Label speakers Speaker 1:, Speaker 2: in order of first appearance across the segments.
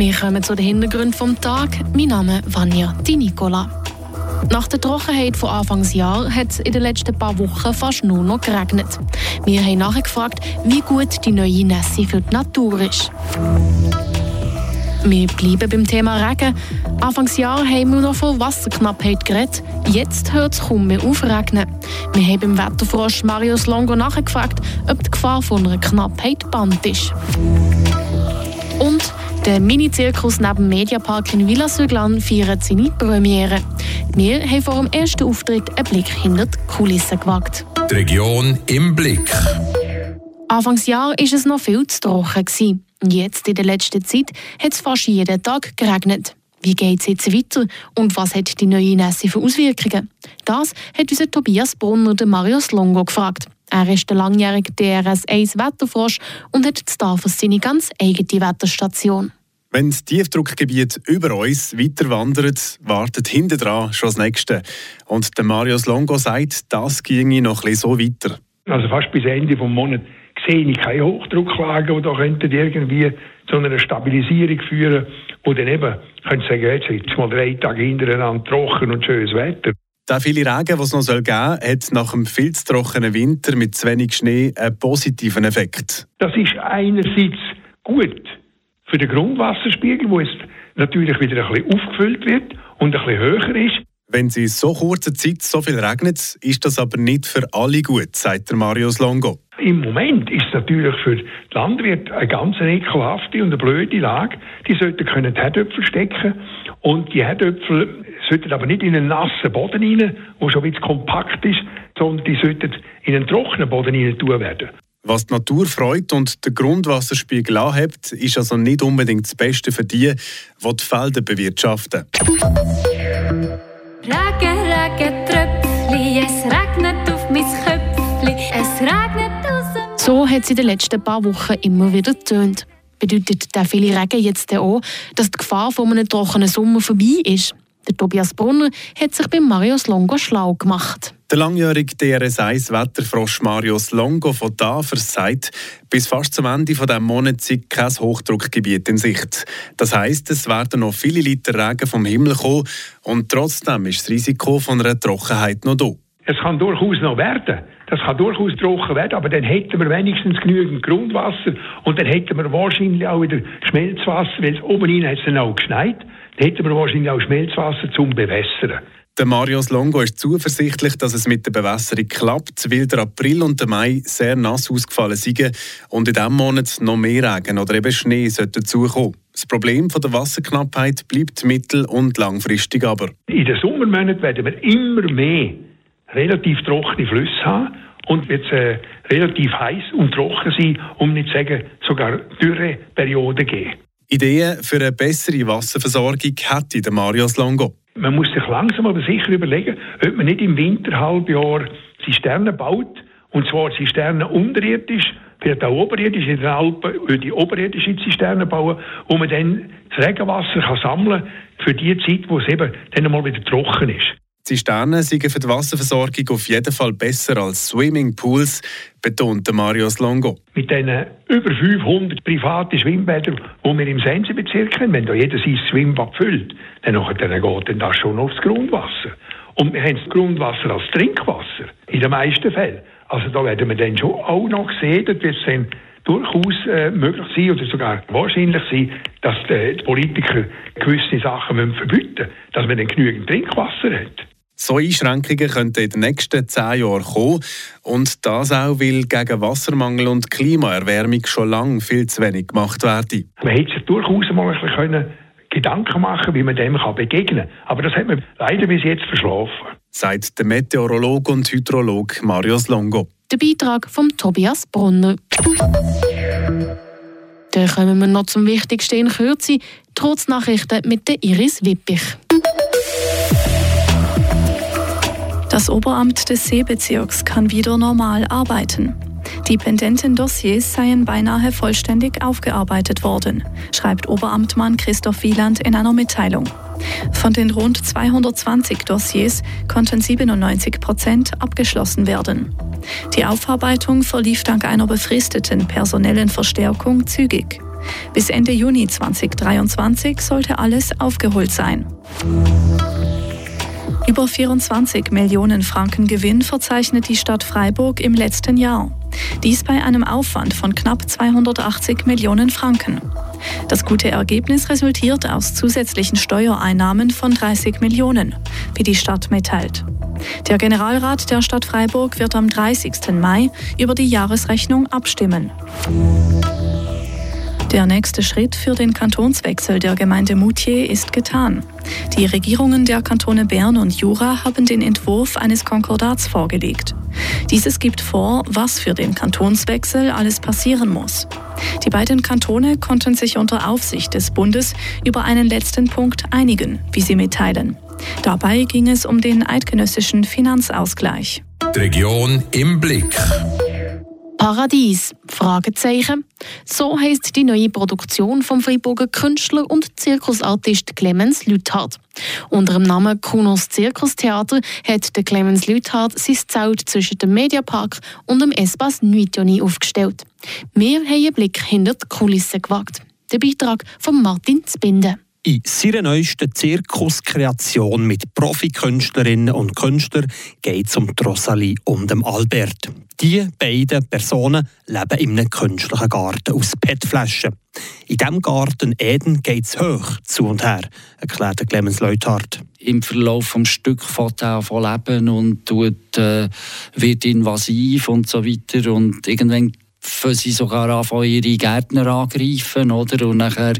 Speaker 1: Wir kommen zu den Hintergründen vom Tag. Mein Name ist Vanja Di Nicola. Nach der Trockenheit von Anfangsjahr hat es in den letzten paar Wochen fast nur noch geregnet. Wir haben nachgefragt, wie gut die neue Nässe für die Natur ist. Wir bleiben beim Thema Regen. Anfangsjahr haben wir noch von Wasserknappheit geredet. Jetzt hört es kaum mehr auf regnen. Wir haben beim Wetterfrosch Marius Longo nachgefragt, ob die Gefahr von einer Knappheit band ist. Und der Mini-Zirkus neben dem Mediapark in Villa Söglan feiert seine Premiere. Wir haben vor dem ersten Auftritt einen Blick hinter die Kulissen gewagt.
Speaker 2: Die Region im Blick.
Speaker 1: Anfangsjahr war es noch viel zu trocken. Jetzt, in der letzten Zeit, hat es fast jeden Tag geregnet. Wie geht es jetzt weiter und was hat die neue Nässe für Auswirkungen? Das hat unser Tobias Brunner den Marius Longo gefragt. Er ist der langjährige DRS-1-Wetterfrosch und hat in Tafels seine ganz eigene Wetterstation.
Speaker 3: Wenn das Tiefdruckgebiet über uns weiter wandert, wartet hinten dran schon das Nächste. Und der Marius Longo sagt, das ginge noch ein so weiter.
Speaker 4: Also fast bis Ende des Monats sehe ich keine Hochdrucklage, die da könnten irgendwie zu einer Stabilisierung führen und dann eben können Sie sagen, jetzt ist mal drei Tage hintereinander trocken und schönes Wetter.
Speaker 3: Der viele Regen, was es noch geben soll, hat nach einem viel zu trockenen Winter mit zu wenig Schnee einen positiven Effekt.
Speaker 4: Das ist einerseits gut für den Grundwasserspiegel, wo es natürlich wieder ein bisschen aufgefüllt wird und ein bisschen höher ist.
Speaker 3: Wenn es in so kurzer Zeit so viel regnet, ist das aber nicht für alle gut, sagt der Marius Longo.
Speaker 4: Im Moment ist es natürlich für die Landwirte eine ganz ekelhafte und eine blöde Lage. Die sollten können die Herdöpfel stecken und die Herdöpfel sollten aber nicht in einen nassen Boden rein, der schon bisschen kompakt ist, sondern die sollten in einen trockenen Boden rein tun werden.
Speaker 3: Was die Natur freut und den Grundwasserspiegel anhebt, ist also nicht unbedingt das Beste für die, die die Felder bewirtschaften.
Speaker 5: Regen, Regen, Tröpfli, es regnet auf mein Köpfli, es regnet aus
Speaker 1: So hat es in den letzten paar Wochen immer wieder getönt. Bedeutet der viele Regen jetzt auch, dass die Gefahr von einem trockenen Sommer vorbei ist? Der Tobias Brunner hat sich bei Marius Longo schlau gemacht.
Speaker 3: Der langjährige DRS1-Wetterfrosch Marius Longo von Tafers sagt, bis fast zum Ende dieses Monats sind kein Hochdruckgebiet in Sicht. Das heisst, es werden noch viele Liter Regen vom Himmel kommen und trotzdem ist das Risiko von einer Trockenheit noch da.
Speaker 4: Es kann durchaus noch werden. Das kann durchaus trocken werden, aber dann hätten wir wenigstens genügend Grundwasser und dann hätten wir wahrscheinlich auch wieder Schmelzwasser, weil es oben rein hat es dann auch geschneit, dann hätten wir wahrscheinlich auch Schmelzwasser zum Bewässern.
Speaker 3: Der Marius Longo ist zuversichtlich, dass es mit der Bewässerung klappt, weil der April und der Mai sehr nass ausgefallen sind und in diesem Monat noch mehr Regen oder eben Schnee dazukommen. Das Problem von der Wasserknappheit bleibt mittel- und langfristig aber.
Speaker 4: In den Sommermonaten werden wir immer mehr relativ trockene Flüsse haben und wird äh, relativ heiß und trocken sein, um nicht zu sagen, sogar Dürreperioden geben.
Speaker 3: Ideen für eine bessere Wasserversorgung hätte der Marius Longo.
Speaker 4: Man muss sich langsam aber sicher überlegen, ob man nicht im Winterhalbjahr Zisternen baut, und zwar Zisternen unterirdisch, vielleicht auch oberirdisch in den Alpen, die oberirdische Zisternen bauen, wo man dann das Regenwasser kann sammeln kann für die Zeit, wo es eben dann einmal wieder trocken ist.
Speaker 3: Zisternen sind für die Wasserversorgung auf jeden Fall besser als Swimmingpools, betont Marius Longo.
Speaker 4: Mit den über 500 privaten Schwimmbädern, die wir im Sensebezirk haben, wenn da jeder sein Schwimmbad füllt, dann, dann geht das schon aufs Grundwasser. Und wir haben das Grundwasser als Trinkwasser, in den meisten Fällen. Also da werden wir dann schon auch noch sehen, dass es dann durchaus äh, möglich sein oder sogar wahrscheinlich sein, dass die, die Politiker gewisse Sachen verbieten müssen, dass man dann genügend Trinkwasser hat.
Speaker 3: So Einschränkungen könnten in den nächsten zehn Jahren kommen. Und das auch, weil gegen Wassermangel und Klimaerwärmung schon lange viel zu wenig gemacht werden.
Speaker 4: Man hätte sich durchaus mal ein bisschen Gedanken machen wie man dem begegnen kann. Aber das hat man leider bis jetzt verschlafen.
Speaker 3: Sagt der Meteorologe und Hydrologe Marius Longo.
Speaker 1: Der Beitrag von Tobias Brunner. Dann kommen wir noch zum Wichtigsten in Kürze, trotz Nachrichten mit der Iris Wippich.
Speaker 6: Das Oberamt des Seebezirks kann wieder normal arbeiten. Die Pendentendossiers seien beinahe vollständig aufgearbeitet worden, schreibt Oberamtmann Christoph Wieland in einer Mitteilung. Von den rund 220 Dossiers konnten 97 Prozent abgeschlossen werden. Die Aufarbeitung verlief dank einer befristeten personellen Verstärkung zügig. Bis Ende Juni 2023 sollte alles aufgeholt sein. Über 24 Millionen Franken Gewinn verzeichnet die Stadt Freiburg im letzten Jahr. Dies bei einem Aufwand von knapp 280 Millionen Franken. Das gute Ergebnis resultiert aus zusätzlichen Steuereinnahmen von 30 Millionen, wie die Stadt mitteilt. Der Generalrat der Stadt Freiburg wird am 30. Mai über die Jahresrechnung abstimmen. Der nächste Schritt für den Kantonswechsel der Gemeinde Moutier ist getan. Die Regierungen der Kantone Bern und Jura haben den Entwurf eines Konkordats vorgelegt. Dieses gibt vor, was für den Kantonswechsel alles passieren muss. Die beiden Kantone konnten sich unter Aufsicht des Bundes über einen letzten Punkt einigen, wie sie mitteilen. Dabei ging es um den eidgenössischen Finanzausgleich.
Speaker 2: Die Region im Blick.
Speaker 1: Paradies? Fragezeichen. So heißt die neue Produktion vom Freiburger Künstler und Zirkusartist Clemens Lüthardt. Unter dem Namen Kunos Zirkustheater hat der Clemens Lüthardt sein Zelt zwischen dem Mediapark und dem Espace Nuitoni aufgestellt. Wir haben einen Blick hinter die Kulissen gewagt. Der Beitrag von Martin Zbinde.
Speaker 7: In seiner neuesten Zirkuskreation mit Profikünstlerinnen und Künstlern geht es um Rosalie und dem Albert. Die beiden Personen leben in einem künstlichen Garten aus PET-Flaschen. In diesem Garten Eden geht es hoch zu und her, erklärt Clemens Leuthardt.
Speaker 8: Im Verlauf des Stück fährt er von leben und tut, äh, wird invasiv und so weiter. Und irgendwann fangen sie sogar an, ihre Gärtner angreifen. Oder? Und nachher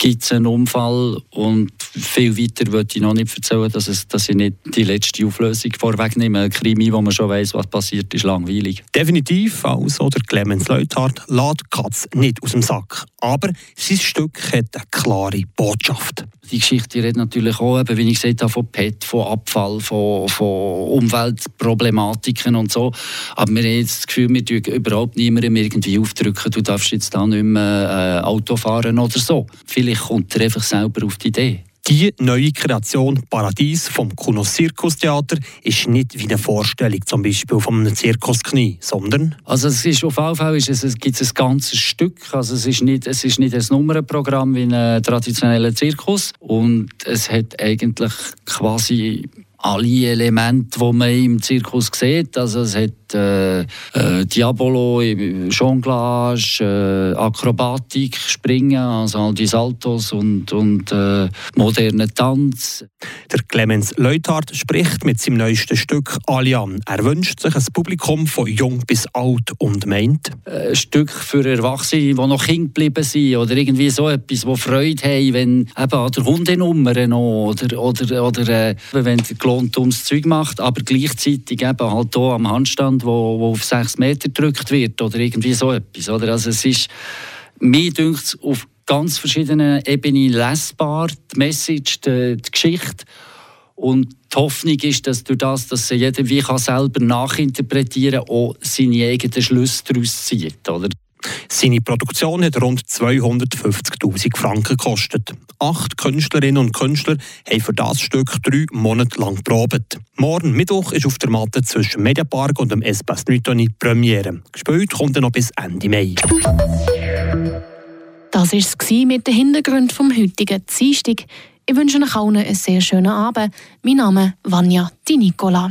Speaker 8: gibt es einen Unfall und viel weiter würde ich noch nicht erzählen, dass, es, dass ich nicht die letzte Auflösung vorwegnehme. Ein Krimi, wo man schon weiß, was passiert, ist langweilig.
Speaker 7: Definitiv, also der Clemens Leuthardt lässt Katz nicht aus dem Sack. Aber sein Stück hat eine klare Botschaft.
Speaker 8: Die Geschichte redet natürlich auch, eben, wie ich gesagt habe, von PET, von Abfall, von, von Umweltproblematiken und so. Aber wir haben jetzt das Gefühl, wir dürfen überhaupt niemandem irgendwie aufdrücken, du darfst jetzt da nicht mehr äh, Auto fahren oder so. Vielleicht kommt er einfach selber auf die Idee.
Speaker 7: Die neue Kreation Paradies vom Kuno Zirkustheater ist nicht wie eine Vorstellung zum Beispiel von einem Zirkusknie, sondern...
Speaker 8: Also es ist auf jeden Fall ist es, es gibt ein ganzes Stück, also es ist nicht, es ist nicht ein Nummernprogramm wie ein traditioneller Zirkus und es hat eigentlich quasi alle Elemente, die man im Zirkus sieht. Also es hat äh, äh, Diabolo, Jonglage, äh, Akrobatik, Springen, also all die Saltos und, und äh, modernen Tanz.
Speaker 7: Der Clemens Leuthardt spricht mit seinem neuesten Stück Alian. Er wünscht sich ein Publikum von jung bis alt und meint...
Speaker 8: Ein Stück für Erwachsene, die noch Kind geblieben sind oder irgendwie so etwas, die Freude haben, wenn eben an der Hundenummer noch oder, oder, oder äh, wenn der gelohnt ums Zeug macht, aber gleichzeitig eben halt hier am Handstand wo, wo auf sechs Meter gedrückt wird oder irgendwie so etwas. Oder? Also es ist, mir dünkt auf ganz verschiedenen Ebenen lesbar, die Message, die, die Geschichte. Und die Hoffnung ist, dass durch das, dass jeder wie kann selber nachinterpretieren kann, auch seine eigenen Schlüsse daraus zieht. Oder?
Speaker 7: Seine Produktion hat rund 250.000 Franken gekostet. Acht Künstlerinnen und Künstler haben für das Stück drei Monate lang probiert. Morgen Mittwoch ist auf der Matte zwischen Mediapark und dem Espace Newtoni Premiere. Gespielt kommt er noch bis Ende Mai.
Speaker 1: Das war es mit dem Hintergrund vom heutigen Dienstag. Ich wünsche euch allen einen sehr schönen Abend. Mein Name ist Vanja Di Nicola.